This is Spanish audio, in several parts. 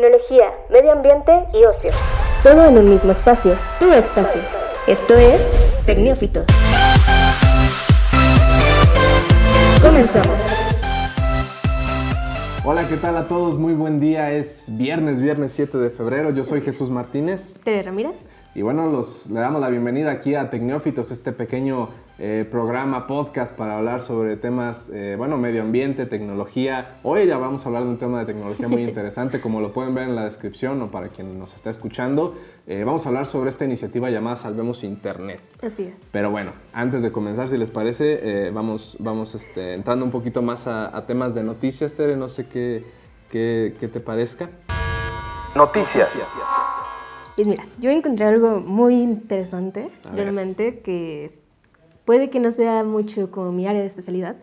tecnología, medio ambiente y ocio. Todo en un mismo espacio, tu espacio. Esto es Tecnófitos. Comenzamos. Hola, ¿qué tal a todos? Muy buen día. Es viernes, viernes 7 de febrero. Yo soy Jesús Martínez. Tere Ramírez. Y bueno, los, le damos la bienvenida aquí a Tecnófitos, este pequeño eh, programa, podcast para hablar sobre temas, eh, bueno, medio ambiente, tecnología. Hoy ya vamos a hablar de un tema de tecnología muy interesante, como lo pueden ver en la descripción o para quien nos está escuchando. Eh, vamos a hablar sobre esta iniciativa llamada Salvemos Internet. Así es. Pero bueno, antes de comenzar, si les parece, vamos, vamos este, entrando un poquito más a, temas de noticias, Tere, no sé qué, qué, qué te parezca. Noticias. Pues mira, yo encontré algo muy interesante, realmente, que puede que no sea mucho como mi área de especialidad,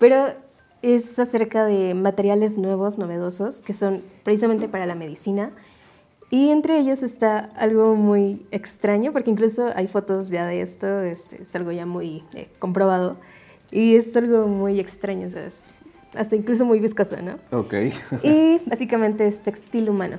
pero es acerca de materiales nuevos, novedosos, que son precisamente para la medicina. Y entre ellos está algo muy extraño, porque incluso hay fotos ya de esto, este, es algo ya muy eh, comprobado, y es algo muy extraño, hasta incluso muy viscoso, ¿no? Ok. y básicamente es textil humano.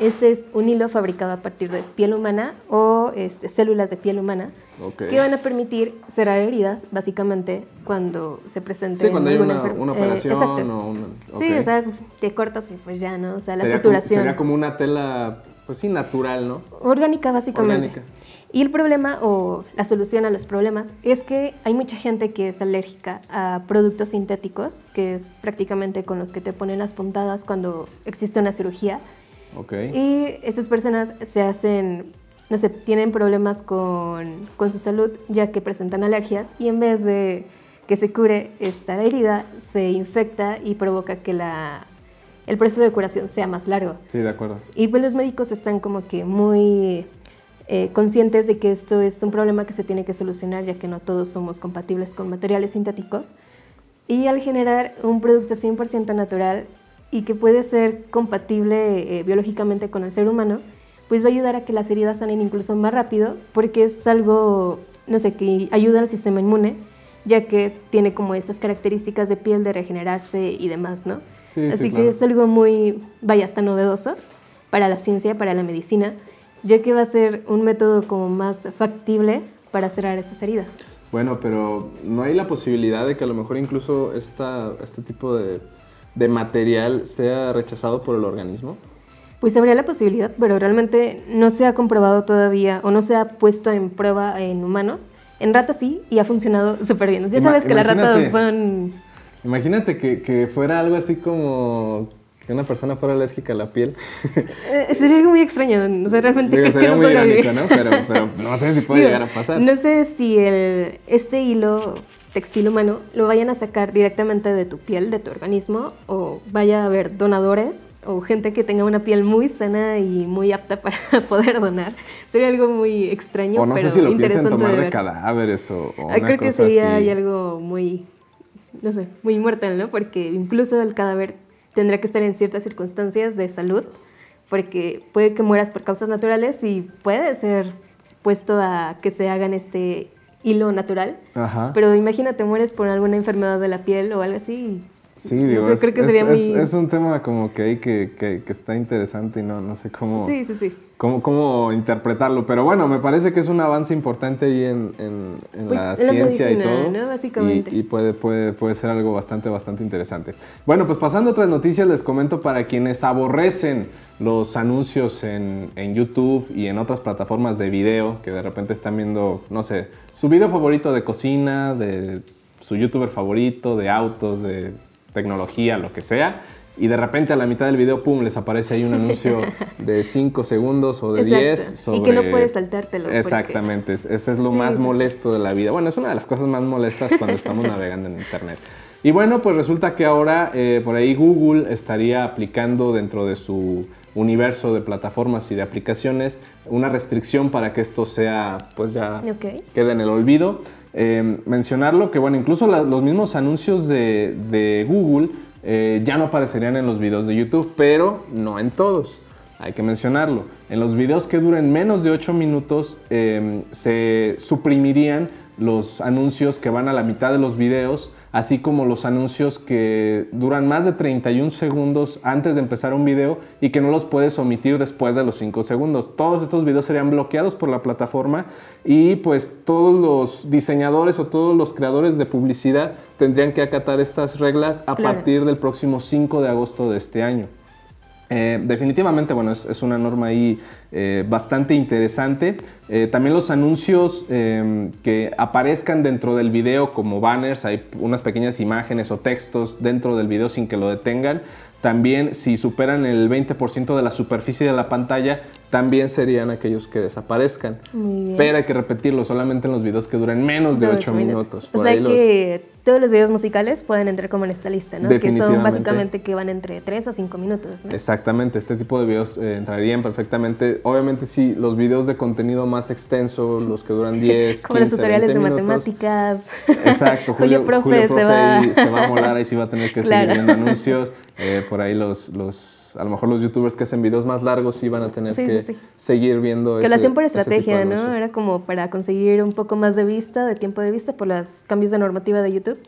Este es un hilo fabricado a partir de piel humana o este, células de piel humana que van a permitir cerrar heridas, básicamente, cuando se presente sí, cuando hay una, una, eh, operación o Sí, o sea, te cortas y pues ya, ¿no? O sea, la saturación. sería como una tela, pues sí, natural, ¿no? Orgánica, básicamente. Orgánica. Y el problema o la solución a los problemas es que hay mucha gente que es alérgica a productos sintéticos, que es prácticamente con los que te ponen las puntadas cuando existe una cirugía y estas personas se hacen, no sé, tienen problemas con, con, su salud ya que presentan alergias y en vez de que se cure esta herida, se infecta y provoca que la, el proceso de curación sea más largo. Sí, de acuerdo. Y pues los médicos están como que muy eh, conscientes de que esto es un problema que se tiene que solucionar ya que no todos somos compatibles con materiales sintéticos. Y al generar un producto 100% natural, y que puede ser compatible eh, biológicamente con el ser humano, pues va a ayudar a que las heridas sanen incluso más rápido, porque es algo, no sé, que ayuda al sistema inmune, ya que tiene como esas características de piel de regenerarse y demás, ¿no? Así que es algo muy, vaya, hasta novedoso para la ciencia, para la medicina, ya que va a ser un método como más factible para cerrar estas heridas. Bueno, pero ¿no hay la posibilidad de que a lo mejor incluso esta, este tipo de de material sea rechazado por el organismo? Pues habría la posibilidad, pero realmente no se ha comprobado todavía o no se ha puesto en prueba en humanos. En ratas sí, y ha funcionado súper bien. Ya sabes que las ratas son... Imagínate que, fuera algo así como que una persona fuera alérgica a la piel. Eh, sería algo muy extraño. O sea, realmente Digo, sería muy irónico, ¿no? Pero, pero, no sé si puede llegar a pasar. No sé si el, este hilo textil humano lo vayan a sacar directamente de tu piel, de tu organismo, o vaya a haber donadores o gente que tenga una piel muy sana y muy apta para poder donar. Sería algo muy extraño, o no pero sé si lo interesante tomar de, cadáveres o, ah, Creo que sería algo muy, no sé, muy mortal, ¿no? Porque incluso el cadáver tendrá que estar en ciertas circunstancias de salud, porque puede que mueras por causas naturales y puede ser puesto a que se hagan este hilo natural. Pero imagínate, mueres por alguna enfermedad de la piel o algo así. Sí, digo, es, creo que sería muy... es, un tema como que hay que, que, está interesante y no, no sé cómo, sí, sí, sí. Cómo, cómo interpretarlo. Pero bueno, me parece que es un avance importante ahí en, en, en pues la ciencia y todo. ¿no? Básicamente. Y, y, puede, puede, puede ser algo bastante, bastante interesante. Bueno, pues pasando a otras noticias, les comento para quienes aborrecen los anuncios en, en, YouTube y en otras plataformas de video que de repente están viendo, no sé, su video favorito de cocina, de su youtuber favorito, de autos, de tecnología, lo que sea, y de repente a la mitad del video, pum, les aparece ahí un anuncio de 5 segundos o de 10 Y que no puedes saltártelo. Exactamente, ese es lo más molesto de la vida. Bueno, es una de las cosas más molestas cuando estamos navegando en Internet. Y bueno, pues resulta que ahora eh, por ahí Google estaría aplicando dentro de su universo de plataformas y de aplicaciones, una restricción para que esto sea, pues ya quede en el olvido. Eh, mencionarlo que, bueno, incluso los mismos anuncios de, Google eh, ya no aparecerían en los videos de YouTube, pero no en todos. Hay que mencionarlo. En los videos que duren menos de 8 minutos eh, se suprimirían los anuncios que van a la mitad de los videos así como los anuncios que duran más de 31 segundos antes de empezar un video y que no los puedes omitir después de los 5 segundos. Todos estos videos serían bloqueados por la plataforma y pues todos los diseñadores o todos los creadores de publicidad tendrían que acatar estas reglas a partir del próximo 5 de agosto de este año. Eh, definitivamente, bueno, es, una norma ahí eh, bastante interesante. Eh, también los anuncios em, que aparezcan dentro del video como banners, hay unas pequeñas imágenes o textos dentro del video sin que lo detengan. También si superan el 20% de la superficie de la pantalla, también serían aquellos que desaparezcan. Pero hay que repetirlo solamente en los videos que duren menos de 8 minutos. O sea que todos los videos musicales pueden entrar como en esta lista, ¿no? Que son básicamente que van entre 3 a 5 minutos. Exactamente, este tipo de videos eh, entrarían perfectamente. Obviamente sí, los videos de contenido más extenso, los que duran 10, Como los tutoriales de matemáticas. Exacto, Julio, Profe, se, va... se va a molar, ahí sí va a tener que seguir viendo anuncios. Eh, por ahí los, los a lo mejor los youtubers que hacen videos más largos sí van a tener que seguir viendo Que lo hacían por estrategia, ¿no? Era como para conseguir un poco más de vista, de tiempo de vista por los cambios de normativa de YouTube.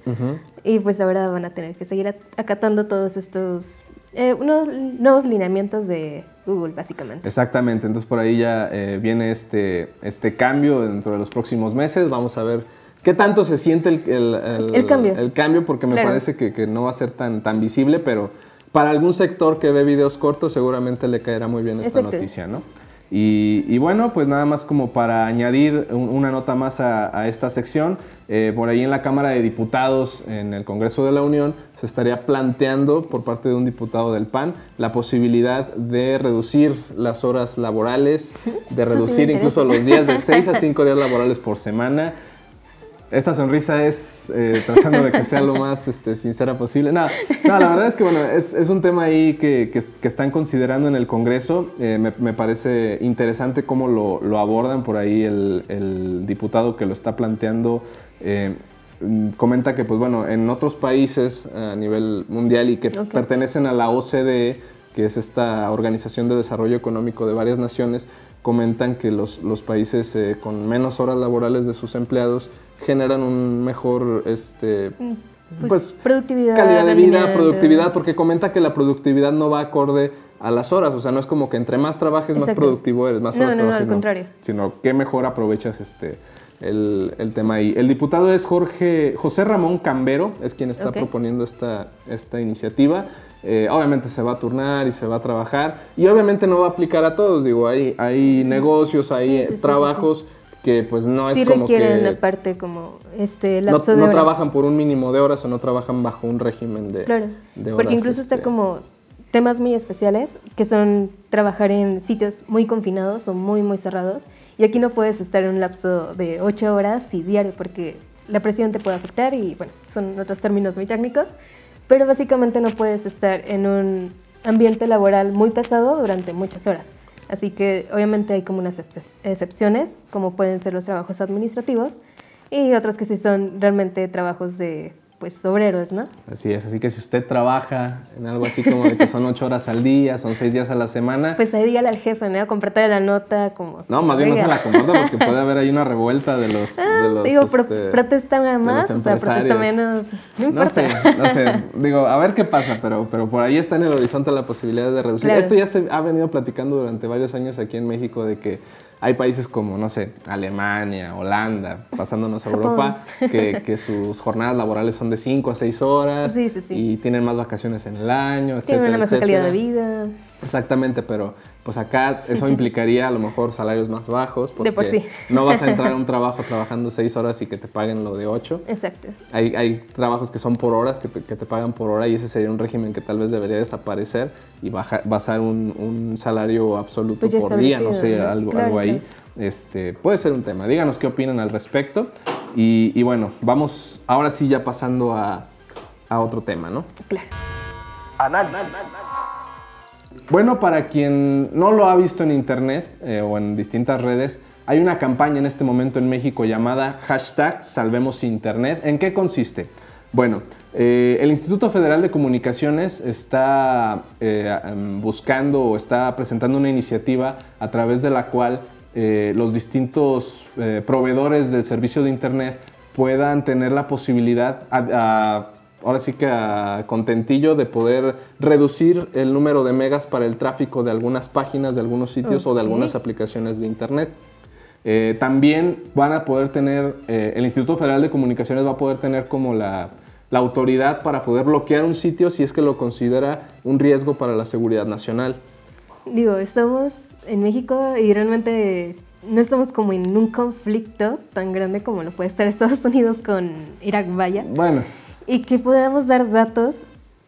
Y pues ahora van a tener que seguir acatando todos estos eh, unos nuevos lineamientos de Google, básicamente. Exactamente, entonces por ahí ya eh, viene este, este cambio dentro de los próximos meses. Vamos a ver qué tanto se siente el, el, cambio. El cambio, porque me parece que, que, no va a ser tan, tan visible, pero para algún sector que ve videos cortos seguramente le caerá muy bien esta noticia, ¿no? Y, bueno, pues nada más como para añadir una nota más a, esta sección, eh, por ahí en la Cámara de Diputados, en el Congreso de la Unión, se estaría planteando por parte de un diputado del PAN la posibilidad de reducir las horas laborales, de reducir incluso los días de 6 a 5 días laborales por semana esta sonrisa es eh, tratando de que sea lo más este, sincera posible. No, no, la verdad es que bueno, es, es un tema ahí que, que, están considerando en el Congreso. Eh, me, me, parece interesante cómo lo, lo abordan por ahí el, el, diputado que lo está planteando. Eh, comenta que pues bueno, en otros países a nivel mundial y que pertenecen a la OCDE, que es esta Organización de Desarrollo Económico de varias naciones, comentan que los, los países con menos horas laborales de sus empleados generan un mejor este mm, pues, pues, productividad, calidad de vida, productividad, porque comenta que la productividad no va acorde a las horas, o sea, no es como que entre más trabajes más productivo eres, más horas no, no, al contrario. Sino que mejor aprovechas este el, el, tema ahí. El diputado es Jorge José Ramón Cambero, es quien está proponiendo esta, esta iniciativa. Eh, obviamente se va a turnar y se va a trabajar y obviamente no va a aplicar a todos, digo, hay, hay negocios, hay trabajos que pues no es como requieren que... una parte como este lapso no, no trabajan por un mínimo de horas o no trabajan bajo un régimen de, claro, porque incluso está este como temas muy especiales que son trabajar en sitios muy confinados o muy muy cerrados. Y aquí no puedes estar en un lapso de ocho horas y diario porque la presión te puede afectar y bueno, son otros términos muy técnicos, pero básicamente no puedes estar en un ambiente laboral muy pesado durante muchas horas. Así que obviamente hay como unas excepciones, como pueden ser los trabajos administrativos y otros que sí son realmente trabajos de pues obreros, ¿no? Así es, así que si usted trabaja en algo así como de que son ocho horas al día, son seis días a la semana. Pues ahí dígale al jefe, ¿no? Comprate la nota como... No, más bien no se la comparta porque puede haber ahí una revuelta de los... Ah, digo, este, protesta más, o sea, protesta menos. No sé, no sé, digo, a ver qué pasa, pero, pero por ahí está en el horizonte la posibilidad de reducir. Esto ya se ha venido platicando durante varios años aquí en México de que hay países como, no sé, Alemania, Holanda, pasándonos a Europa, que, sus jornadas laborales son de 5 a 6 horas y tienen más vacaciones en el año, etc. Tienen una mejor calidad de vida. Exactamente, pero pues acá eso implicaría a lo mejor salarios más bajos porque de por sí. no vas a entrar a un trabajo trabajando seis horas y que te paguen lo de ocho. Exacto. Hay, hay trabajos que son por horas, que te, que te, pagan por hora y ese sería un régimen que tal vez debería desaparecer y baja, basar un, un salario absoluto pues por día, no sé, algo, algo ahí. Este, puede ser un tema. Díganos qué opinan al respecto. Y, y bueno, vamos ahora sí ya pasando a, a otro tema, ¿no? Claro. Análisis. Bueno, para quien no lo ha visto en internet eh, o en distintas redes, hay una campaña en este momento en México llamada hashtag Salvemos Internet. ¿En qué consiste? Bueno, eh, el Instituto Federal de Comunicaciones está eh, em, buscando o está presentando una iniciativa a través de la cual los distintos proveedores del servicio de Internet puedan tener la posibilidad, ahora sí que a contentillo, de poder reducir el número de megas para el tráfico de algunas páginas, de algunos sitios o de algunas aplicaciones de Internet. Eh, también van a poder tener, eh, el Instituto Federal de Comunicaciones va a poder tener como la, la, autoridad para poder bloquear un sitio si es que lo considera un riesgo para la seguridad nacional. Digo, estamos en México y realmente no estamos como en un conflicto tan grande como lo puede estar Estados Unidos con Irak, vaya. Bueno. Y que podamos dar datos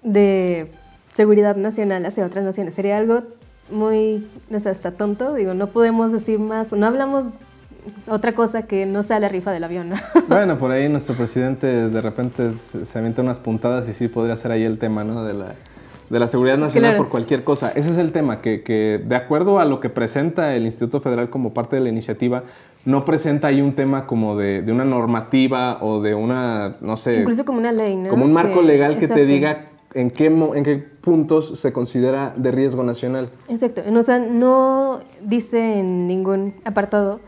de seguridad nacional hacia otras naciones. Sería algo muy, no sé, hasta tonto. Digo, no podemos decir más, no hablamos otra cosa que no sea la rifa del avión, ¿no? Bueno, por ahí nuestro presidente de repente se avienta unas puntadas y sí podría ser ahí el tema, ¿no? De la, de la seguridad nacional por cualquier cosa. Ese es el tema, que, que, de acuerdo a lo que presenta el Instituto Federal como parte de la iniciativa, no presenta ahí un tema como de, de una normativa o de una, no sé... Incluso como una ley, ¿no? Como un marco legal que te diga en qué, en qué puntos se considera de riesgo nacional. Exacto. O sea, no dice en ningún apartado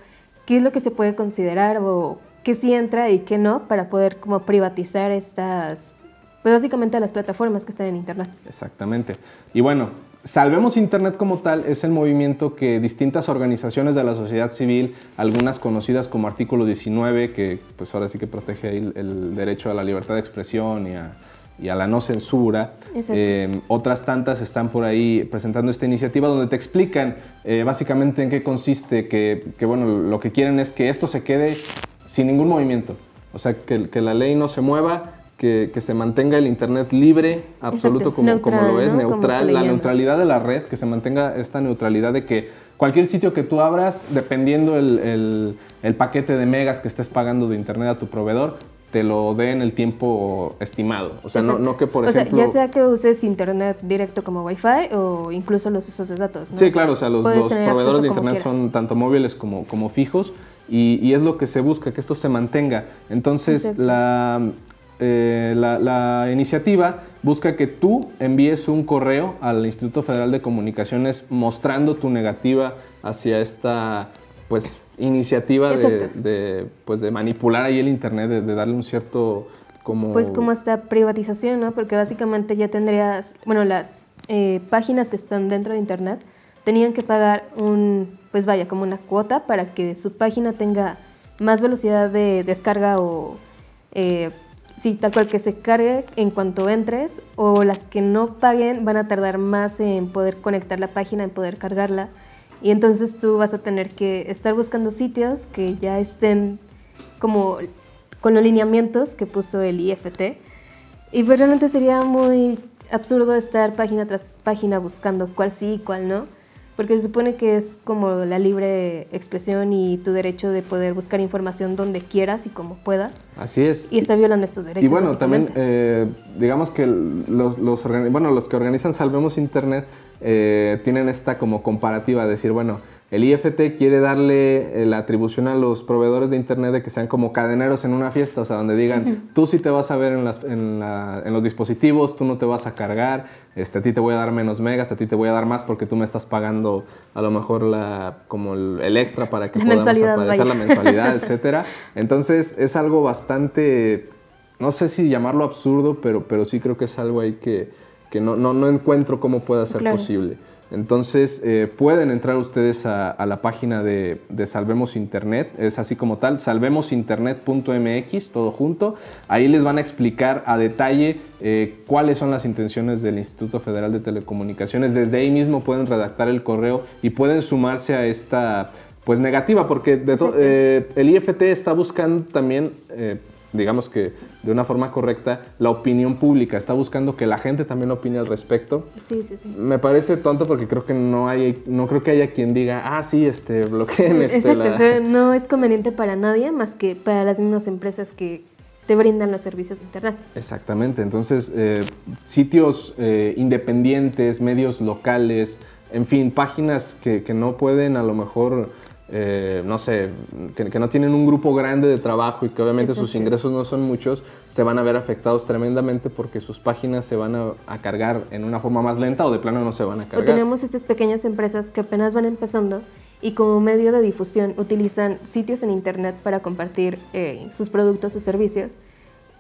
qué es lo que se puede considerar o qué sí entra y qué no para poder como privatizar estas, pues básicamente las plataformas que están en Internet. Exactamente. Y bueno, Salvemos Internet como tal es el movimiento que distintas organizaciones de la sociedad civil, algunas conocidas como Artículo 19, que pues ahora sí que protege el derecho a la libertad de expresión y a y a la no censura. Eh, otras tantas están por ahí presentando esta iniciativa donde te explican eh, básicamente en qué consiste, que, bueno, lo que quieren es que esto se quede sin ningún movimiento. O sea, que, que la ley no se mueva, que, que, se mantenga el Internet libre, absoluto como, como, lo es, neutral, la neutralidad de la red, que se mantenga esta neutralidad de que cualquier sitio que tú abras, dependiendo el, el, el paquete de megas que estés pagando de Internet a tu proveedor, te lo dé en el tiempo estimado. O sea, no, no, que por ejemplo... ya sea que uses internet directo como Wi-Fi o incluso los usos de datos. Sí, claro, o sea, los, proveedores de internet son tanto móviles como, como fijos y, es lo que se busca, que esto se mantenga. Entonces, la, eh, la, la, iniciativa busca que tú envíes un correo al Instituto Federal de Comunicaciones mostrando tu negativa hacia esta, pues, iniciativa de, pues de manipular ahí el Internet, de, darle un cierto como... Pues como esta privatización, ¿no? Porque básicamente ya tendrías, bueno, las eh, páginas que están dentro de Internet tenían que pagar un, pues vaya, como una cuota para que su página tenga más velocidad de descarga o, eh, sí, tal cual que se cargue en cuanto entres, o las que no paguen van a tardar más en poder conectar la página, en poder cargarla. Y entonces tú vas a tener que estar buscando sitios que ya estén como con los lineamientos que puso el IFT. Y pues realmente sería muy absurdo estar página tras página buscando cuál sí y cuál no, porque se supone que es como la libre expresión y tu derecho de poder buscar información donde quieras y como puedas. Así es. Y está violando estos derechos. Y bueno, también eh, digamos que los, los, bueno, los que organizan Salvemos Internet eh, tienen esta como comparativa de decir, bueno, el IFT quiere darle eh, la atribución a los proveedores de Internet de que sean como cadeneros en una fiesta, o sea, donde digan, tú sí te vas a ver en, las, en, los dispositivos, tú no te vas a cargar, este, a ti te voy a dar menos megas, a ti te voy a dar más porque tú me estás pagando a lo mejor la, como el, extra para que podamos aparecer la mensualidad, etc. Entonces es algo bastante, no sé si llamarlo absurdo, pero, pero sí creo que es algo ahí que que no, no, no encuentro cómo pueda ser posible. Entonces eh, pueden entrar ustedes a, la página de, Salvemos Internet, es así como tal, salvemosinternet.mx, todo junto. Ahí les van a explicar a detalle eh, cuáles son las intenciones del Instituto Federal de Telecomunicaciones. Desde ahí mismo pueden redactar el correo y pueden sumarse a esta pues negativa, porque eh, el IFT está buscando también digamos que de una forma correcta, la opinión pública. Está buscando que la gente también opine al respecto. Sí, sí, sí. Me parece tonto porque creo que no hay, no creo que haya quien diga, ah, sí, este, bloqueen este. Exacto, no es conveniente para nadie más que para las mismas empresas que te brindan los servicios de Internet. Exactamente, entonces eh, sitios eh, independientes, medios locales, en fin, páginas que, que no pueden a lo mejor eh, no sé, que, no tienen un grupo grande de trabajo y que obviamente sus ingresos no son muchos, se van a ver afectados tremendamente porque sus páginas se van a, cargar en una forma más lenta o de plano no se van a cargar. O tenemos estas pequeñas empresas que apenas van empezando y como medio de difusión utilizan sitios en Internet para compartir eh, sus productos o servicios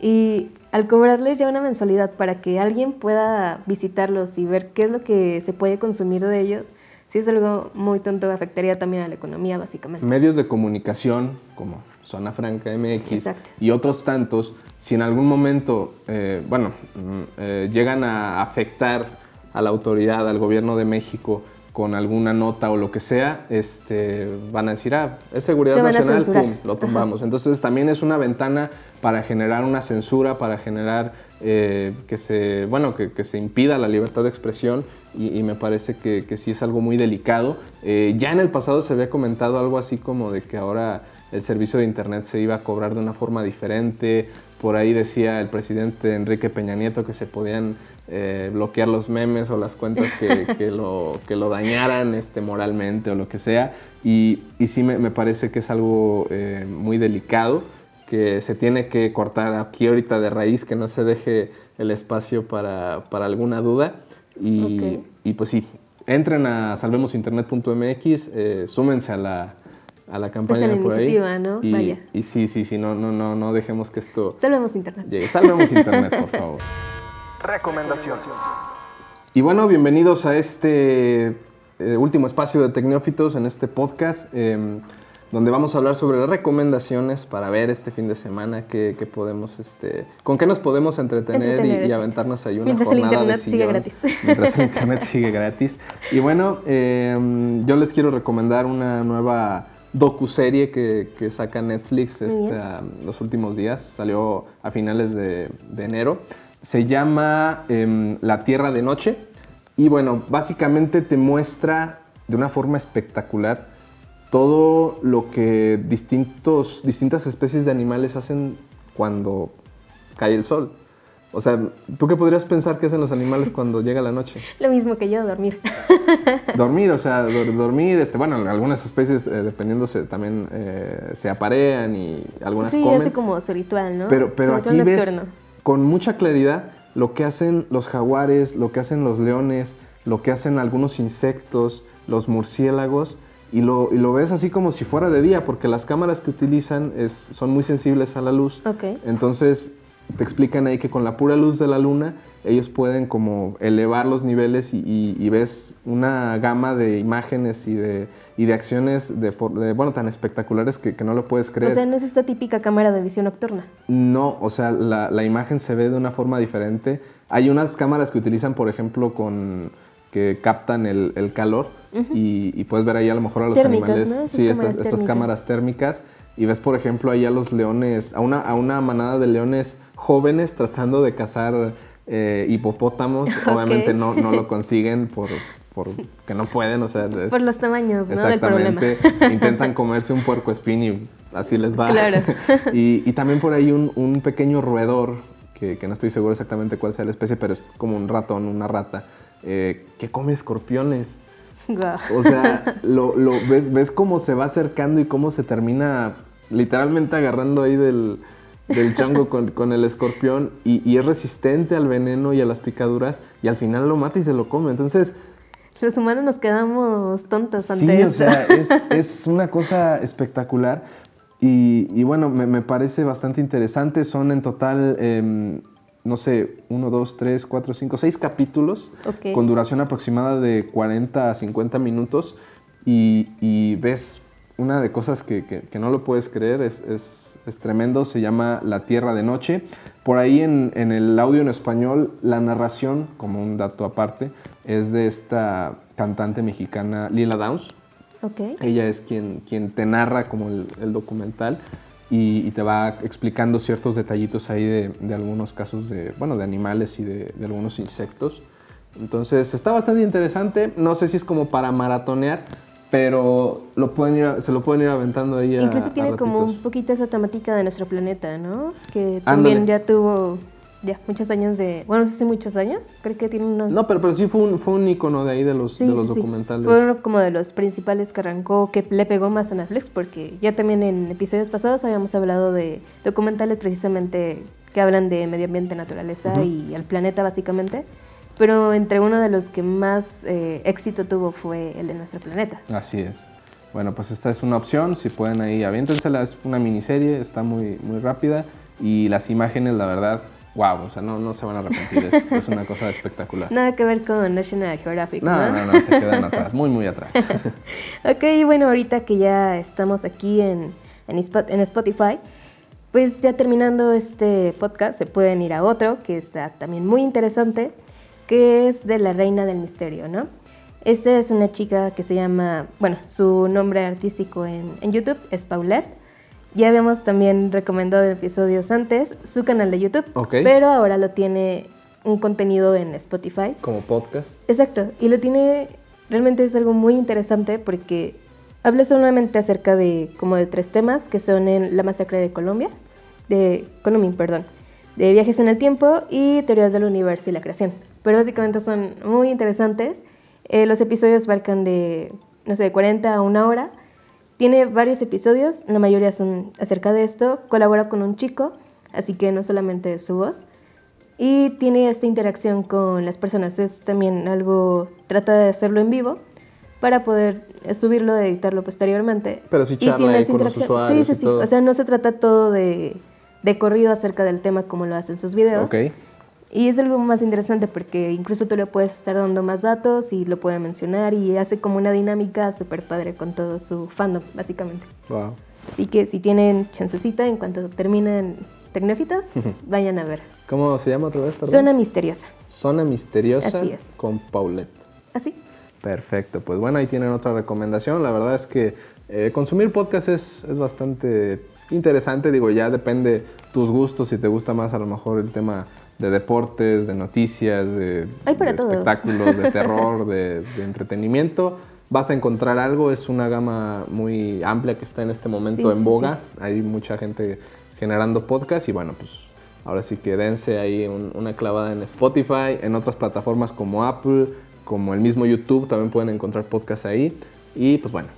y al cobrarles ya una mensualidad para que alguien pueda visitarlos y ver qué es lo que se puede consumir de ellos, si es algo muy tonto, afectaría también a la economía básicamente. Medios de comunicación como Zona Franca MX y otros tantos, si en algún momento, eh, bueno, mm, eh, llegan a afectar a la autoridad, al gobierno de México, con alguna nota o lo que sea, este, van a decir, ah, es seguridad nacional, pum, lo tumbamos. Entonces también es una ventana para generar una censura, para generar eh, que, se, bueno, que, se impida la libertad de expresión y, me parece que, sí es algo muy delicado. Eh, ya en el pasado se había comentado algo así como de que ahora el servicio de Internet se iba a cobrar de una forma diferente. Por ahí decía el presidente Enrique Peña Nieto que se podían eh, bloquear los memes o las cuentas que, lo, que lo dañaran este, moralmente o lo que sea. Y, y sí me, parece que es algo eh, muy delicado, que se tiene que cortar aquí ahorita de raíz, que no se deje el espacio para, para alguna duda. Y, y, pues sí, entren a salvemosinternet.mx, eh, súmense a la, a la campaña pues por ahí. ¿no? Y, Vaya. y sí, sí, sí, no, no, no, no dejemos que esto... Salvemos Internet. Llegue. Salvemos Internet, por favor. Recomendación. Y bueno, bienvenidos a este eh, último espacio de Tecnófitos en este podcast, em, donde vamos a hablar sobre recomendaciones para ver este fin de semana, qué, podemos, este, con qué nos podemos entretener, y, aventarnos ahí una mientras jornada el internet sigue gratis. Mientras el internet sigue gratis. Y bueno, em, yo les quiero recomendar una nueva docuserie que, que saca Netflix los últimos días. Salió a finales de, de enero se llama em, La Tierra de Noche y bueno, básicamente te muestra de una forma espectacular todo lo que distintos, distintas especies de animales hacen cuando cae el sol. O sea, ¿tú qué podrías pensar que hacen los animales cuando llega la noche? Lo mismo que yo, dormir. dormir, o sea, dormir, este, bueno, algunas especies, eh, dependiendo, también eh, se aparean y algunas sí, comen. Sí, así como su ritual, ¿no? Pero, pero aquí ves, con mucha claridad lo que hacen los jaguares, lo que hacen los leones, lo que hacen algunos insectos, los murciélagos, y lo, lo ves así como si fuera de día, porque las cámaras que utilizan es, son muy sensibles a la luz. Entonces te explican ahí que con la pura luz de la luna ellos pueden como elevar los niveles y, ves una gama de imágenes y de, y de acciones de, bueno, tan espectaculares que, no lo puedes creer. O sea, no es esta típica cámara de visión nocturna. No, o sea, la, imagen se ve de una forma diferente. Hay unas cámaras que utilizan, por ejemplo, con que captan el, calor y, puedes ver ahí a lo mejor a los animales. sí, estas, estas, cámaras térmicas. Y ves, por ejemplo, ahí a los leones, a una, a una manada de leones jóvenes tratando de cazar eh, hipopótamos. Obviamente no, no lo consiguen por, que no pueden, o sea... por los tamaños, ¿no? Del problema. intentan comerse un puerco espín y así les va. Claro. y, también por ahí un, pequeño roedor, que, no estoy seguro exactamente cuál sea la especie, pero es como un ratón, una rata, eh, que come escorpiones. O sea, lo, ves, ves cómo se va acercando y cómo se termina literalmente agarrando ahí del, del chango con, el escorpión y, es resistente al veneno y a las picaduras y al final lo mata y se lo come. Entonces... Los humanos nos quedamos tontos ante sí, o sea, es, una cosa espectacular y, bueno, me, parece bastante interesante. Son en total, em, no sé, uno, dos, tres, cuatro, cinco, seis capítulos con duración aproximada de 40 a 50 minutos y, ves una de cosas que, no lo puedes creer, es es tremendo, se llama La Tierra de Noche. Por ahí en, el audio en español, la narración, como un dato aparte, es de esta cantante mexicana Lila Downs. Okay. Ella es quien, quien te narra como el, documental y, te va explicando ciertos detallitos ahí de, algunos casos de, bueno, de animales y de, de algunos insectos. Entonces está bastante interesante. No sé si es como para maratonear, pero lo pueden se lo pueden ir aventando ahí Incluso tiene como un poquito esa temática de nuestro planeta, ¿no? Que también ya tuvo ya muchos años de, bueno, no sé si muchos años, creo que tiene unos... No, pero, pero sí fue un, fue un icono de ahí de los, de los documentales. Fue uno como de los principales que arrancó, que le pegó más a Netflix, porque ya también en episodios pasados habíamos hablado de documentales precisamente que hablan de medio ambiente, naturaleza y al planeta básicamente pero entre uno de los que más eh, éxito tuvo fue el de nuestro planeta. Así es. Bueno, pues esta es una opción, si pueden ahí, aviéntensela, es una miniserie, está muy, muy rápida y las imágenes, la verdad, wow, o sea, no, no se van a arrepentir, es, es una cosa espectacular. Nada que ver con National Geographic, ¿no? No, no, no, se quedan atrás, muy, muy atrás. ok, bueno, ahorita que ya estamos aquí en, en Spotify, pues ya terminando este podcast, se pueden ir a otro que está también muy interesante, que es de la Reina del Misterio, ¿no? Esta es una chica que se llama, bueno, su nombre artístico en, en YouTube es Paulette. Ya habíamos también recomendado en episodios antes su canal de YouTube, Ok. pero ahora lo tiene un contenido en Spotify. Como podcast. Exacto, y lo tiene, realmente es algo muy interesante porque habla solamente acerca de como de tres temas que son en la masacre de Colombia, de Colombia, perdón, de viajes en el tiempo y teorías del universo y la creación. Pero básicamente son muy interesantes. Eh, los episodios abarcan de, no sé, de 40 a una hora. Tiene varios episodios, la mayoría son acerca de esto. Colabora con un chico, así que no solamente su voz. Y tiene esta interacción con las personas. Es también algo, trata de hacerlo en vivo para poder subirlo, editarlo posteriormente. Pero sí Y charla tiene ahí esa con interacción. Sí, y sí, sí. O sea, no se trata todo de, de corrido acerca del tema como lo hacen sus videos. Ok. Y es algo más interesante porque incluso tú le puedes estar dando más datos y lo puede mencionar y hace como una dinámica súper padre con todo su fandom, básicamente. Wow. Así que si tienen chancecita, en cuanto terminen Tecnófitas, vayan a ver. ¿Cómo se llama otra vez? perdón? Zona misteriosa. Zona misteriosa Así es. con Paulette. Así. Perfecto, pues bueno, ahí tienen otra recomendación. La verdad es que eh, consumir podcast es, es bastante interesante. Digo, ya depende tus gustos, si te gusta más a lo mejor el tema de deportes, de noticias, de, espectáculos, de terror, de, de entretenimiento. Vas a encontrar algo, es una gama muy amplia que está en este momento Sí, en sí, boga. Hay mucha gente generando podcast y bueno, pues ahora sí que dense ahí un- una clavada en Spotify, en otras plataformas como Apple, como el mismo YouTube, también pueden encontrar podcasts ahí. Y pues bueno,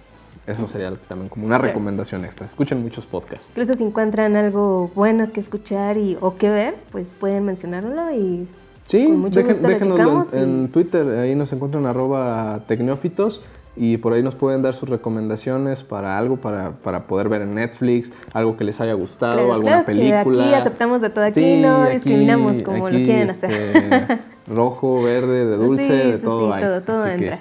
eso sería también como una recomendación extra. Escuchen muchos podcasts. Incluso si encuentran algo bueno que escuchar y, o que ver, pues pueden mencionarlo y Sí, dejen- lo checamos. en, en Twitter, ahí nos encuentran arroba tecnófitos y por ahí nos pueden dar sus recomendaciones para algo para, para poder ver en Netflix, algo que les haya gustado, Claro, alguna claro que película. aquí aceptamos de todo, aquí Sí, no aquí- discriminamos como lo aquí, quieren hacer. este, rojo, verde, de dulce, Sí, de sí, todo hay. todo, todo Así que entra.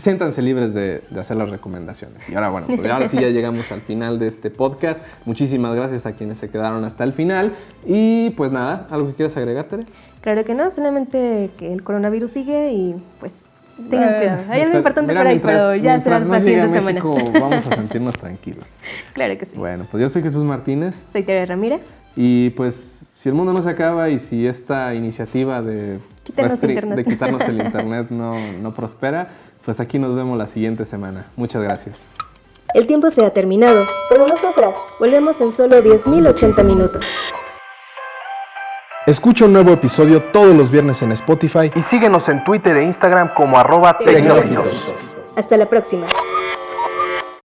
Siéntanse libres de, de hacer las recomendaciones. Y ahora, bueno, pues ahora sí ya llegamos al final de este podcast. Muchísimas gracias a quienes se quedaron hasta el final. Y pues nada, ¿algo que quieras agregar, Tere? Claro que no, solamente que el coronavirus sigue y pues tengan Eh, cuidado. Hay algo importante mira, por ahí, mientras- pero ya será mientras la siguiente México, semana. Vamos a sentirnos tranquilos. claro que sí. Bueno, pues yo soy Jesús Martínez Soy Tere Ramírez. y pues si el mundo no se acaba y si esta iniciativa de, Quitarnos restri- internet. de quitarnos el internet no, no prospera, pues aquí nos vemos la siguiente semana. Muchas gracias. El tiempo se ha terminado, pero no sufras. Volvemos en solo 10.080 minutos. Escucha un nuevo episodio todos los viernes en Spotify Y síguenos en Twitter e Instagram como arroba tecnófitos. Hasta la próxima.